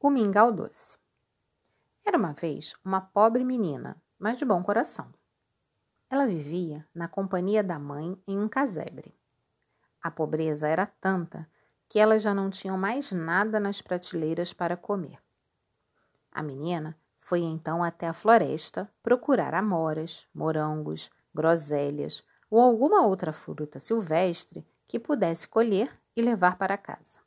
O mingau doce. Era uma vez uma pobre menina, mas de bom coração. Ela vivia na companhia da mãe em um casebre. A pobreza era tanta que elas já não tinham mais nada nas prateleiras para comer. A menina foi então até a floresta procurar amoras, morangos, groselhas ou alguma outra fruta silvestre que pudesse colher e levar para casa.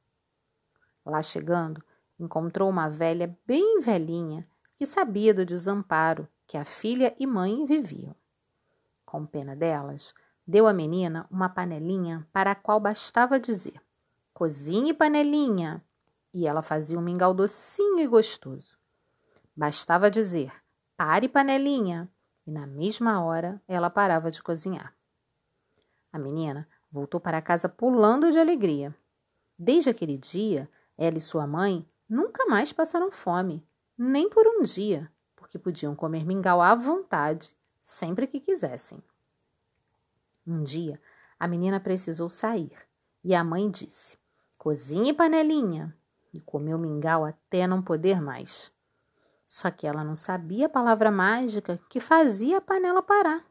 Lá chegando, encontrou uma velha bem velhinha que sabia do desamparo que a filha e mãe viviam. Com pena delas, deu à menina uma panelinha para a qual bastava dizer: Cozinhe, panelinha! E ela fazia um mingau docinho e gostoso. Bastava dizer: Pare, panelinha! E na mesma hora ela parava de cozinhar. A menina voltou para casa pulando de alegria. Desde aquele dia, ela e sua mãe nunca mais passaram fome, nem por um dia, porque podiam comer mingau à vontade, sempre que quisessem. Um dia, a menina precisou sair e a mãe disse: Cozinhe, panelinha! E comeu mingau até não poder mais. Só que ela não sabia a palavra mágica que fazia a panela parar.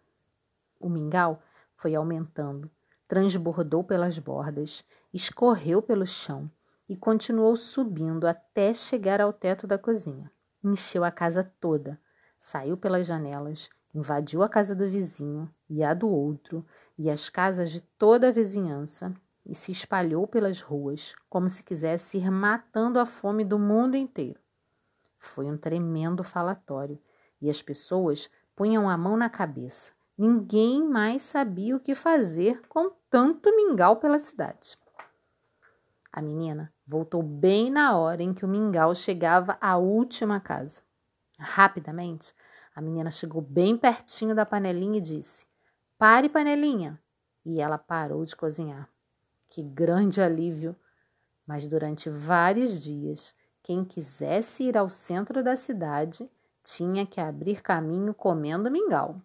O mingau foi aumentando, transbordou pelas bordas, escorreu pelo chão e continuou subindo até chegar ao teto da cozinha. Encheu a casa toda, saiu pelas janelas, invadiu a casa do vizinho e a do outro e as casas de toda a vizinhança e se espalhou pelas ruas como se quisesse ir matando a fome do mundo inteiro. Foi um tremendo falatório e as pessoas punham a mão na cabeça. Ninguém mais sabia o que fazer com tanto mingau pela cidade. A menina voltou bem na hora em que o mingau chegava à última casa. Rapidamente, a menina chegou bem pertinho da panelinha e disse: Pare, panelinha! E ela parou de cozinhar. Que grande alívio! Mas durante vários dias, quem quisesse ir ao centro da cidade tinha que abrir caminho comendo mingau.